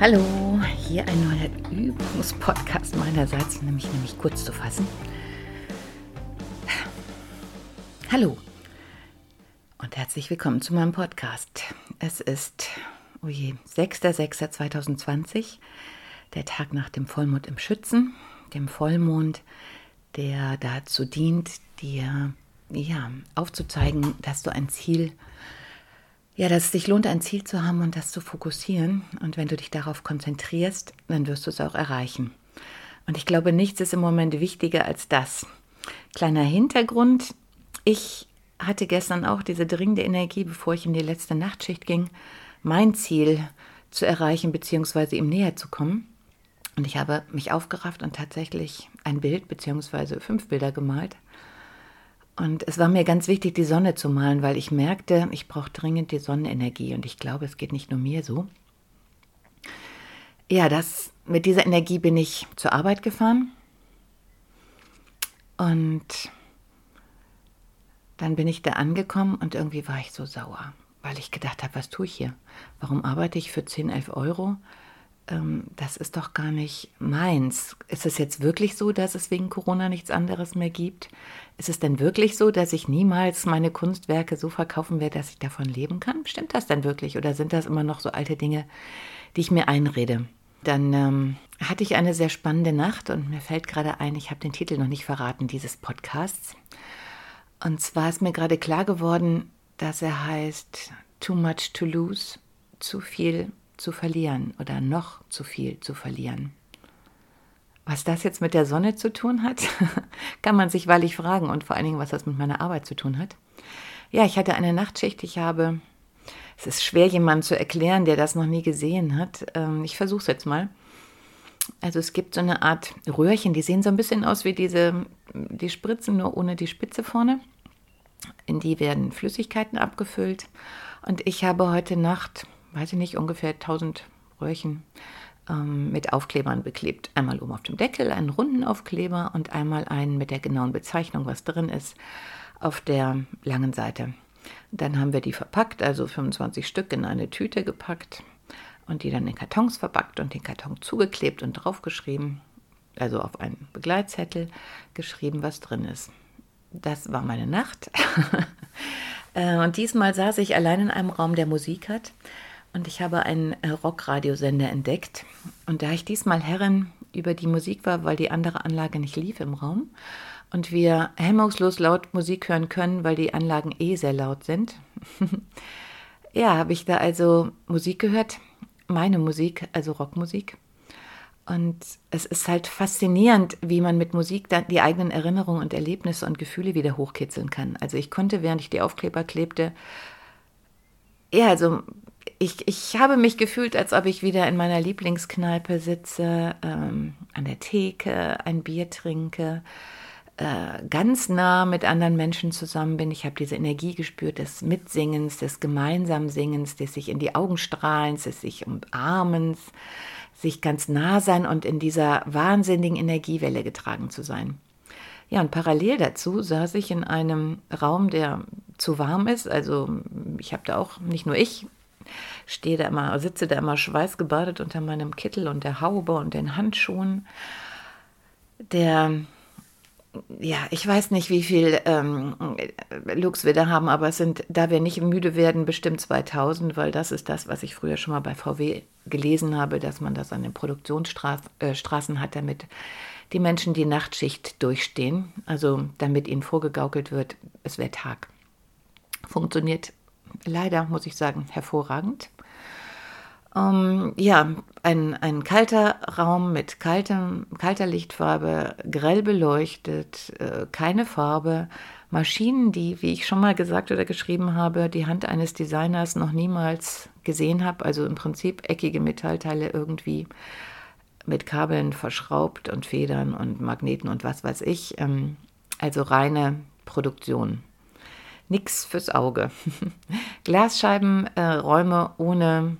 Hallo, hier ein neuer Übungspodcast meinerseits, nämlich nämlich kurz zu fassen. Hallo und herzlich willkommen zu meinem Podcast. Es ist, oh je, 6.6.2020, der Tag nach dem Vollmond im Schützen, dem Vollmond, der dazu dient, dir ja, aufzuzeigen, dass du ein Ziel hast ja, dass es sich lohnt, ein Ziel zu haben und das zu fokussieren. Und wenn du dich darauf konzentrierst, dann wirst du es auch erreichen. Und ich glaube, nichts ist im Moment wichtiger als das. Kleiner Hintergrund. Ich hatte gestern auch diese dringende Energie, bevor ich in die letzte Nachtschicht ging, mein Ziel zu erreichen bzw. ihm näher zu kommen. Und ich habe mich aufgerafft und tatsächlich ein Bild bzw. fünf Bilder gemalt und es war mir ganz wichtig, die Sonne zu malen, weil ich merkte, ich brauche dringend die Sonnenenergie. Und ich glaube, es geht nicht nur mir so. Ja, das, mit dieser Energie bin ich zur Arbeit gefahren. Und dann bin ich da angekommen und irgendwie war ich so sauer, weil ich gedacht habe, was tue ich hier? Warum arbeite ich für 10, 11 Euro? Ähm, das ist doch gar nicht meins. Ist es jetzt wirklich so, dass es wegen Corona nichts anderes mehr gibt? Ist es denn wirklich so, dass ich niemals meine Kunstwerke so verkaufen werde, dass ich davon leben kann? Stimmt das denn wirklich? Oder sind das immer noch so alte Dinge, die ich mir einrede? Dann ähm, hatte ich eine sehr spannende Nacht und mir fällt gerade ein, ich habe den Titel noch nicht verraten dieses Podcasts. Und zwar ist mir gerade klar geworden, dass er heißt Too Much to Lose, zu viel zu verlieren oder noch zu viel zu verlieren. Was das jetzt mit der Sonne zu tun hat, kann man sich wahrlich fragen und vor allen Dingen, was das mit meiner Arbeit zu tun hat. Ja, ich hatte eine Nachtschicht, ich habe, es ist schwer, jemandem zu erklären, der das noch nie gesehen hat. Ähm, ich versuche es jetzt mal. Also es gibt so eine Art Röhrchen, die sehen so ein bisschen aus wie diese, die Spritzen, nur ohne die Spitze vorne. In die werden Flüssigkeiten abgefüllt. Und ich habe heute Nacht weiß ich nicht, ungefähr 1000 Röhrchen ähm, mit Aufklebern beklebt. Einmal oben auf dem Deckel einen runden Aufkleber und einmal einen mit der genauen Bezeichnung, was drin ist, auf der langen Seite. Dann haben wir die verpackt, also 25 Stück in eine Tüte gepackt und die dann in Kartons verpackt und den Karton zugeklebt und draufgeschrieben, also auf einen Begleitzettel geschrieben, was drin ist. Das war meine Nacht. Äh, und diesmal saß ich allein in einem Raum, der Musik hat und ich habe einen äh, Rockradiosender entdeckt. Und da ich diesmal Herrin über die Musik war, weil die andere Anlage nicht lief im Raum und wir hemmungslos laut Musik hören können, weil die Anlagen eh sehr laut sind, ja, habe ich da also Musik gehört, meine Musik, also Rockmusik. Und es ist halt faszinierend, wie man mit Musik dann die eigenen Erinnerungen und Erlebnisse und Gefühle wieder hochkitzeln kann. Also ich konnte, während ich die Aufkleber klebte, ja, also ich, ich habe mich gefühlt, als ob ich wieder in meiner Lieblingskneipe sitze, ähm, an der Theke, ein Bier trinke, äh, ganz nah mit anderen Menschen zusammen bin. Ich habe diese Energie gespürt des Mitsingens, des gemeinsamen Singens, des sich in die Augen strahlens, des sich umarmens, sich ganz nah sein und in dieser wahnsinnigen Energiewelle getragen zu sein. Ja, und parallel dazu saß ich in einem Raum, der zu warm ist. Also ich habe da auch, nicht nur ich, stehe da immer, sitze da immer schweißgebadet unter meinem Kittel und der Haube und den Handschuhen. Der, ja, ich weiß nicht, wie viel ähm, Lux wir da haben, aber es sind, da wir nicht müde werden, bestimmt 2000, weil das ist das, was ich früher schon mal bei VW gelesen habe, dass man das an den Produktionsstraßen äh, hat, damit die Menschen die Nachtschicht durchstehen, also damit ihnen vorgegaukelt wird, es wäre Tag. Funktioniert leider, muss ich sagen, hervorragend. Ähm, ja, ein, ein kalter Raum mit kaltem, kalter Lichtfarbe, grell beleuchtet, äh, keine Farbe, Maschinen, die, wie ich schon mal gesagt oder geschrieben habe, die Hand eines Designers noch niemals gesehen habe. Also im Prinzip eckige Metallteile irgendwie mit Kabeln verschraubt und Federn und Magneten und was weiß ich. Ähm, also reine Produktion. Nix fürs Auge. Glasscheibenräume äh, ohne,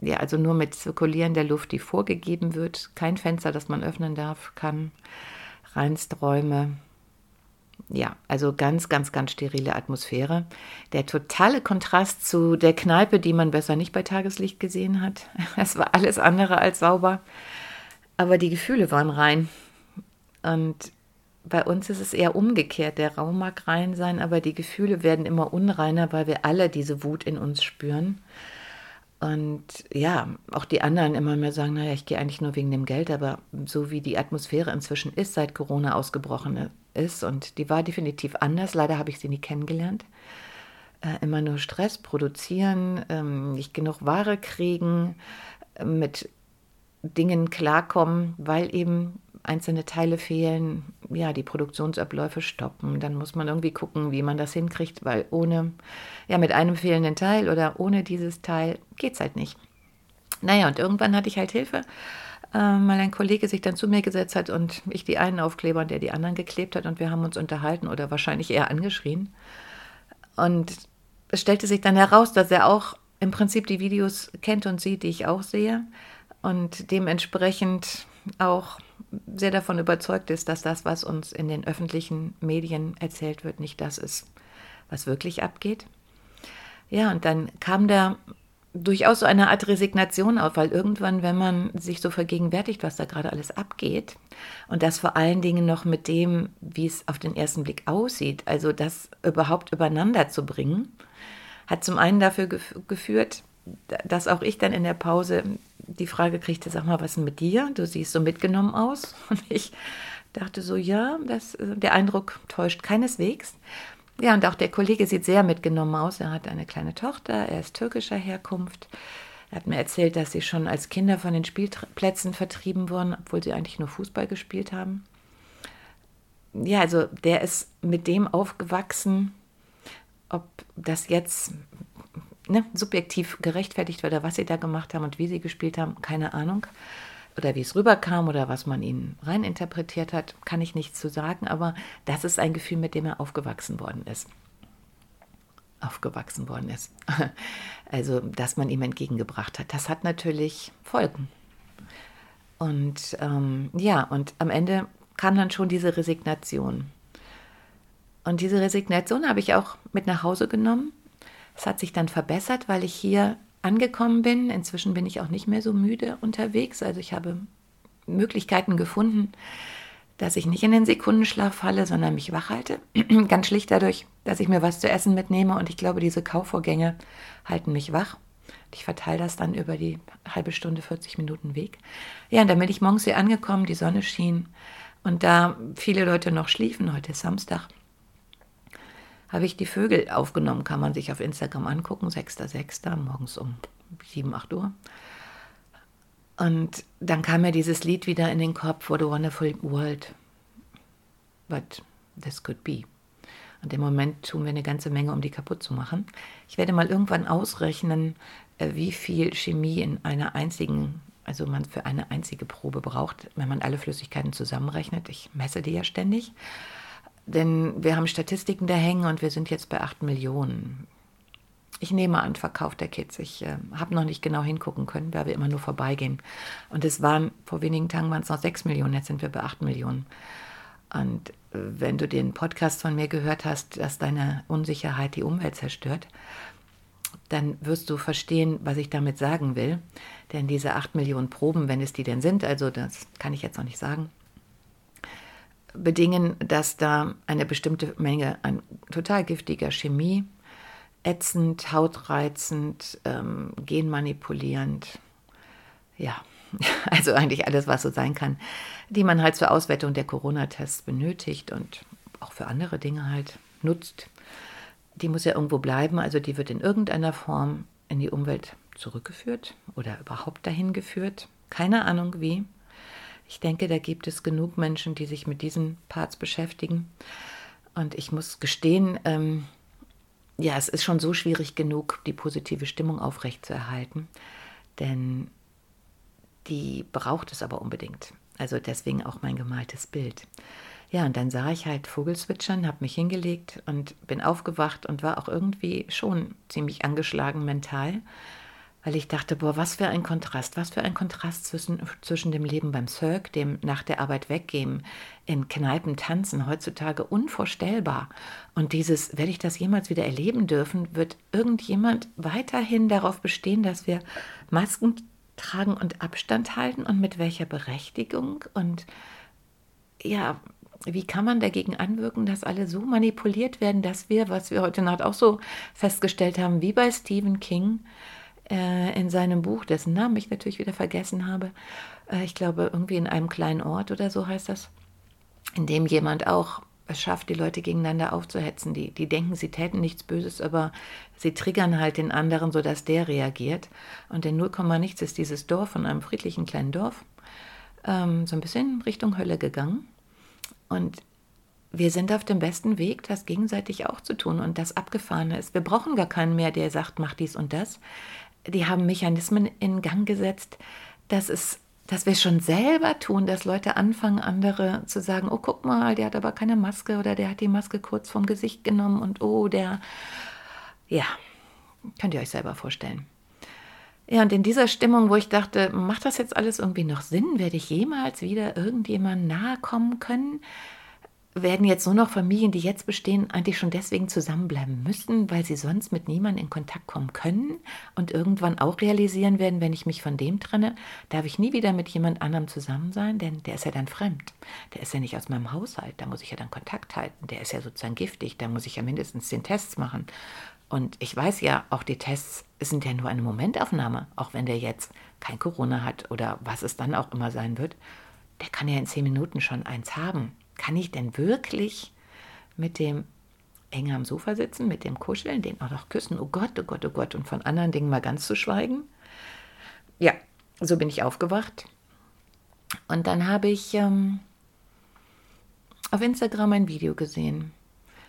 ja, also nur mit zirkulierender Luft, die vorgegeben wird. Kein Fenster, das man öffnen darf, kann. Reinsträume ja, also ganz, ganz, ganz sterile Atmosphäre. Der totale Kontrast zu der Kneipe, die man besser nicht bei Tageslicht gesehen hat. Es war alles andere als sauber, aber die Gefühle waren rein. Und bei uns ist es eher umgekehrt. Der Raum mag rein sein, aber die Gefühle werden immer unreiner, weil wir alle diese Wut in uns spüren. Und ja, auch die anderen immer mehr sagen, naja, ich gehe eigentlich nur wegen dem Geld, aber so wie die Atmosphäre inzwischen ist, seit Corona ausgebrochen ist, und die war definitiv anders, leider habe ich sie nie kennengelernt, äh, immer nur Stress produzieren, ähm, nicht genug Ware kriegen, äh, mit Dingen klarkommen, weil eben einzelne Teile fehlen, ja, die Produktionsabläufe stoppen. Dann muss man irgendwie gucken, wie man das hinkriegt, weil ohne, ja, mit einem fehlenden Teil oder ohne dieses Teil geht es halt nicht. Naja, und irgendwann hatte ich halt Hilfe, äh, weil ein Kollege sich dann zu mir gesetzt hat und ich die einen Aufkleber und der die anderen geklebt hat und wir haben uns unterhalten oder wahrscheinlich eher angeschrien. Und es stellte sich dann heraus, dass er auch im Prinzip die Videos kennt und sieht, die ich auch sehe und dementsprechend auch sehr davon überzeugt ist, dass das, was uns in den öffentlichen Medien erzählt wird, nicht das ist, was wirklich abgeht. Ja, und dann kam da durchaus so eine Art Resignation auf, weil irgendwann, wenn man sich so vergegenwärtigt, was da gerade alles abgeht und das vor allen Dingen noch mit dem, wie es auf den ersten Blick aussieht, also das überhaupt übereinander zu bringen, hat zum einen dafür geführt, dass auch ich dann in der Pause die Frage kriegte, sag mal, was ist denn mit dir? Du siehst so mitgenommen aus. Und ich dachte so, ja, das, der Eindruck täuscht keineswegs. Ja, und auch der Kollege sieht sehr mitgenommen aus. Er hat eine kleine Tochter, er ist türkischer Herkunft. Er hat mir erzählt, dass sie schon als Kinder von den Spielplätzen vertrieben wurden, obwohl sie eigentlich nur Fußball gespielt haben. Ja, also der ist mit dem aufgewachsen, ob das jetzt ne, subjektiv gerechtfertigt wird, oder was sie da gemacht haben und wie sie gespielt haben, keine Ahnung. Oder wie es rüberkam oder was man ihnen reininterpretiert hat, kann ich nichts zu sagen, aber das ist ein Gefühl, mit dem er aufgewachsen worden ist. Aufgewachsen worden ist. Also, dass man ihm entgegengebracht hat. Das hat natürlich Folgen. Und ähm, ja, und am Ende kam dann schon diese Resignation. Und diese Resignation habe ich auch mit nach Hause genommen es hat sich dann verbessert, weil ich hier angekommen bin. Inzwischen bin ich auch nicht mehr so müde unterwegs. Also ich habe Möglichkeiten gefunden, dass ich nicht in den Sekundenschlaf falle, sondern mich wach halte. Ganz schlicht dadurch, dass ich mir was zu essen mitnehme. Und ich glaube, diese Kaufvorgänge halten mich wach. Ich verteile das dann über die halbe Stunde, 40 Minuten Weg. Ja, und dann bin ich morgens hier angekommen, die Sonne schien. Und da viele Leute noch schliefen, heute ist Samstag, habe ich die Vögel aufgenommen, kann man sich auf Instagram angucken, 6.6. morgens um 7, 8 Uhr. Und dann kam mir dieses Lied wieder in den Kopf, What a Wonderful World, but this could be. Und im Moment tun wir eine ganze Menge, um die kaputt zu machen. Ich werde mal irgendwann ausrechnen, äh, wie viel Chemie in einer einzigen, also man für eine einzige Probe braucht, wenn man alle Flüssigkeiten zusammenrechnet. Ich messe die ja ständig. Denn wir haben Statistiken da hängen und wir sind jetzt bei 8 Millionen. Ich nehme an, Verkauf der Kids. Ich äh, habe noch nicht genau hingucken können, weil wir immer nur vorbeigehen. Und es waren, vor wenigen Tagen waren es noch 6 Millionen, jetzt sind wir bei 8 Millionen. Und äh, wenn du den Podcast von mir gehört hast, dass deine Unsicherheit die Umwelt zerstört, dann wirst du verstehen, was ich damit sagen will. Denn diese 8 Millionen Proben, wenn es die denn sind, also das kann ich jetzt noch nicht sagen, bedingen, dass da eine bestimmte Menge an total giftiger Chemie, ätzend, hautreizend, ähm, genmanipulierend, ja, Also eigentlich alles, was so sein kann, die man halt zur Auswertung der Corona-Tests benötigt und auch für andere Dinge halt nutzt. Die muss ja irgendwo bleiben, also die wird in irgendeiner Form in die Umwelt zurückgeführt oder überhaupt dahin geführt. Keine Ahnung wie. Ich denke, da gibt es genug Menschen, die sich mit diesen Parts beschäftigen. Und ich muss gestehen, ähm, ja, es ist schon so schwierig genug, die positive Stimmung aufrechtzuerhalten. Denn die braucht es aber unbedingt. Also deswegen auch mein gemaltes Bild. Ja, und dann sah ich halt Vogelzwitschern, habe mich hingelegt und bin aufgewacht und war auch irgendwie schon ziemlich angeschlagen mental, weil ich dachte, boah, was für ein Kontrast, was für ein Kontrast zwischen, zwischen dem Leben beim Cirque, dem nach der Arbeit weggehen, in Kneipen tanzen, heutzutage unvorstellbar. Und dieses, werde ich das jemals wieder erleben dürfen, wird irgendjemand weiterhin darauf bestehen, dass wir Masken tragen und Abstand halten und mit welcher Berechtigung und ja, wie kann man dagegen anwirken, dass alle so manipuliert werden, dass wir, was wir heute Nacht auch so festgestellt haben, wie bei Stephen King, äh, in seinem Buch, dessen Namen ich natürlich wieder vergessen habe, äh, ich glaube irgendwie in einem kleinen Ort oder so heißt das, in dem jemand auch es schafft, die Leute gegeneinander aufzuhetzen. Die, die denken, sie täten nichts Böses, aber sie triggern halt den anderen, sodass der reagiert. Und in 0, nichts ist dieses Dorf von einem friedlichen kleinen Dorf ähm, so ein bisschen Richtung Hölle gegangen. Und wir sind auf dem besten Weg, das gegenseitig auch zu tun und das Abgefahrene ist. Wir brauchen gar keinen mehr, der sagt, mach dies und das die haben Mechanismen in Gang gesetzt, dass es dass wir schon selber tun, dass Leute anfangen, andere zu sagen, oh, guck mal, der hat aber keine Maske oder der hat die Maske kurz vom Gesicht genommen und oh, der, ja, könnt ihr euch selber vorstellen. Ja, und in dieser Stimmung, wo ich dachte, macht das jetzt alles irgendwie noch Sinn? Werde ich jemals wieder irgendjemandem nahe kommen können? Werden jetzt nur noch Familien, die jetzt bestehen, eigentlich schon deswegen zusammenbleiben müssen, weil sie sonst mit niemandem in Kontakt kommen können und irgendwann auch realisieren werden, wenn ich mich von dem trenne, darf ich nie wieder mit jemand anderem zusammen sein, denn der ist ja dann fremd. Der ist ja nicht aus meinem Haushalt, da muss ich ja dann Kontakt halten. Der ist ja sozusagen giftig, da muss ich ja mindestens den Tests machen. Und ich weiß ja, auch die Tests sind ja nur eine Momentaufnahme, auch wenn der jetzt kein Corona hat oder was es dann auch immer sein wird. Der kann ja in zehn Minuten schon eins haben kann ich denn wirklich mit dem eng am Sofa sitzen, mit dem Kuscheln, den auch noch küssen, oh Gott, oh Gott, oh Gott, und von anderen Dingen mal ganz zu schweigen? Ja, so bin ich aufgewacht. Und dann habe ich ähm, auf Instagram ein Video gesehen.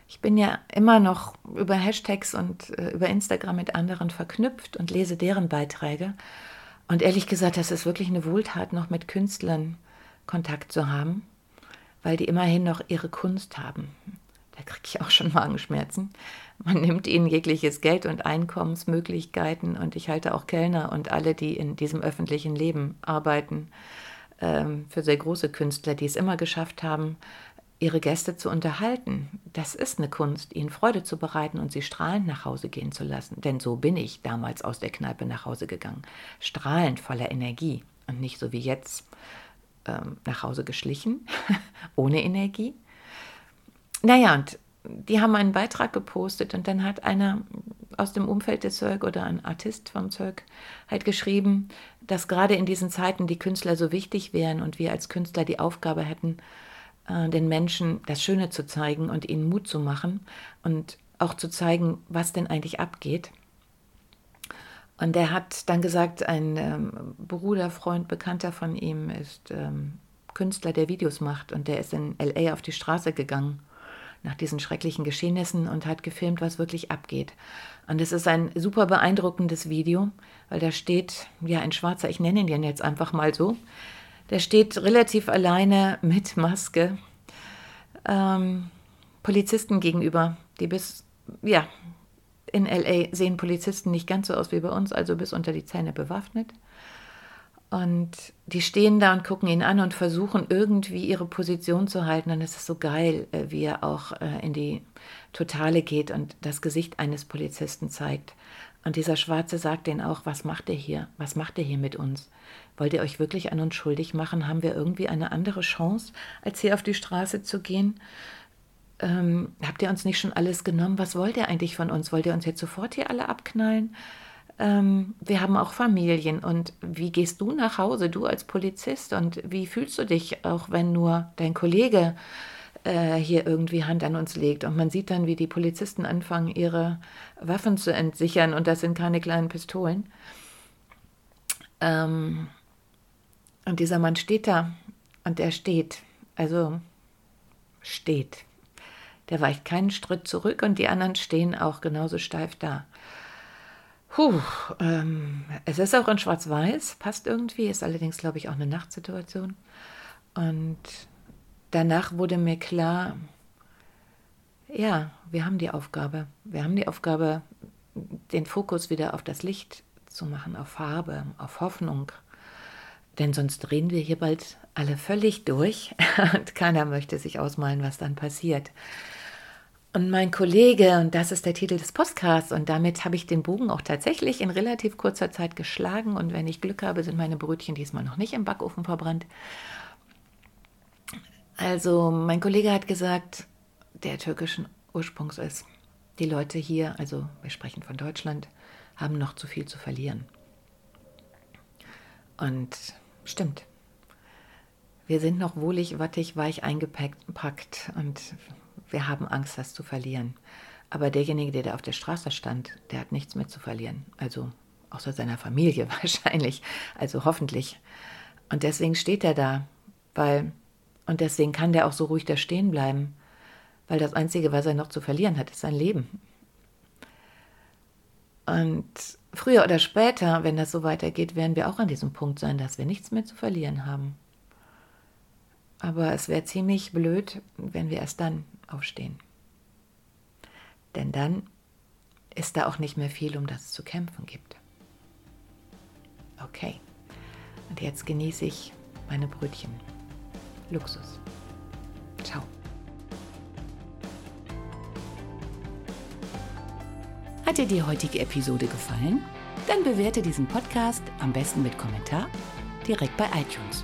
Ich bin ja immer noch über Hashtags und äh, über Instagram mit anderen verknüpft und lese deren Beiträge. Und ehrlich gesagt, das ist wirklich eine Wohltat, noch mit Künstlern Kontakt zu haben weil die immerhin noch ihre Kunst haben. Da kriege ich auch schon Magenschmerzen. Man nimmt ihnen jegliches Geld und Einkommensmöglichkeiten und ich halte auch Kellner und alle, die in diesem öffentlichen Leben arbeiten, ähm, für sehr große Künstler, die es immer geschafft haben, ihre Gäste zu unterhalten. Das ist eine Kunst, ihnen Freude zu bereiten und sie strahlend nach Hause gehen zu lassen. Denn so bin ich damals aus der Kneipe nach Hause gegangen. Strahlend voller Energie und nicht so wie jetzt ähm, nach Hause geschlichen, ohne Energie. Naja, und die haben einen Beitrag gepostet und dann hat einer aus dem Umfeld des Zirk oder ein Artist vom Zirk halt geschrieben, dass gerade in diesen Zeiten die Künstler so wichtig wären und wir als Künstler die Aufgabe hätten, äh, den Menschen das Schöne zu zeigen und ihnen Mut zu machen und auch zu zeigen, was denn eigentlich abgeht. Und er hat dann gesagt, ein ähm, Bruder, Freund, Bekannter von ihm ist ähm, Künstler, der Videos macht. Und der ist in LA auf die Straße gegangen nach diesen schrecklichen Geschehnissen und hat gefilmt, was wirklich abgeht. Und es ist ein super beeindruckendes Video, weil da steht, ja, ein Schwarzer, ich nenne ihn jetzt einfach mal so, der steht relativ alleine mit Maske ähm, Polizisten gegenüber, die bis, ja, in LA sehen Polizisten nicht ganz so aus wie bei uns, also bis unter die Zähne bewaffnet. Und die stehen da und gucken ihn an und versuchen irgendwie ihre Position zu halten. Und es ist so geil, äh, wie er auch äh, in die Totale geht und das Gesicht eines Polizisten zeigt. Und dieser Schwarze sagt denen auch, was macht ihr hier? Was macht ihr hier mit uns? Wollt ihr euch wirklich an uns schuldig machen? Haben wir irgendwie eine andere Chance, als hier auf die Straße zu gehen? Ähm, habt ihr uns nicht schon alles genommen? Was wollt ihr eigentlich von uns? Wollt ihr uns jetzt sofort hier alle abknallen? ähm, wir haben auch Familien. Und wie gehst du nach Hause, du als Polizist? Und wie fühlst du dich, auch wenn nur dein Kollege äh, hier irgendwie Hand an uns legt? Und man sieht dann, wie die Polizisten anfangen, ihre Waffen zu entsichern. Und das sind keine kleinen Pistolen. Ähm, und dieser Mann steht da. Und er steht. Also steht. Der weicht keinen Schritt zurück und die anderen stehen auch genauso steif da. Puh, ähm, es ist auch in Schwarz-Weiß, passt irgendwie, ist allerdings, glaube ich, auch eine Nachtsituation. Und danach wurde mir klar, ja, wir haben die Aufgabe. Wir haben die Aufgabe, den Fokus wieder auf das Licht zu machen, auf Farbe, auf Hoffnung. Denn sonst drehen wir hier bald alle völlig durch und keiner möchte sich ausmalen, was dann passiert. Und mein Kollege, und das ist der Titel des Podcasts, und damit habe ich den Bogen auch tatsächlich in relativ kurzer Zeit geschlagen. Und wenn ich Glück habe, sind meine Brötchen diesmal noch nicht im Backofen verbrannt. Also, mein Kollege hat gesagt, der türkischen Ursprungs ist. Die Leute hier, also wir sprechen von Deutschland, haben noch zu viel zu verlieren. Und stimmt. Wir sind noch wohlig, wattig, weich eingepackt und wir haben Angst, das zu verlieren. Aber derjenige, der da auf der Straße stand, der hat nichts mehr zu verlieren. Also außer seiner Familie wahrscheinlich. Also hoffentlich. Und deswegen steht er da, weil, und deswegen kann der auch so ruhig da stehen bleiben, weil das Einzige, was er noch zu verlieren hat, ist sein Leben. Und früher oder später, wenn das so weitergeht, werden wir auch an diesem Punkt sein, dass wir nichts mehr zu verlieren haben. Aber es wäre ziemlich blöd, wenn wir erst dann aufstehen. Denn dann ist da auch nicht mehr viel, um das zu kämpfen gibt. Okay, und jetzt genieße ich meine Brötchen. Luxus. Ciao. Hat dir die heutige Episode gefallen? Dann bewerte diesen Podcast am besten mit Kommentar direkt bei iTunes.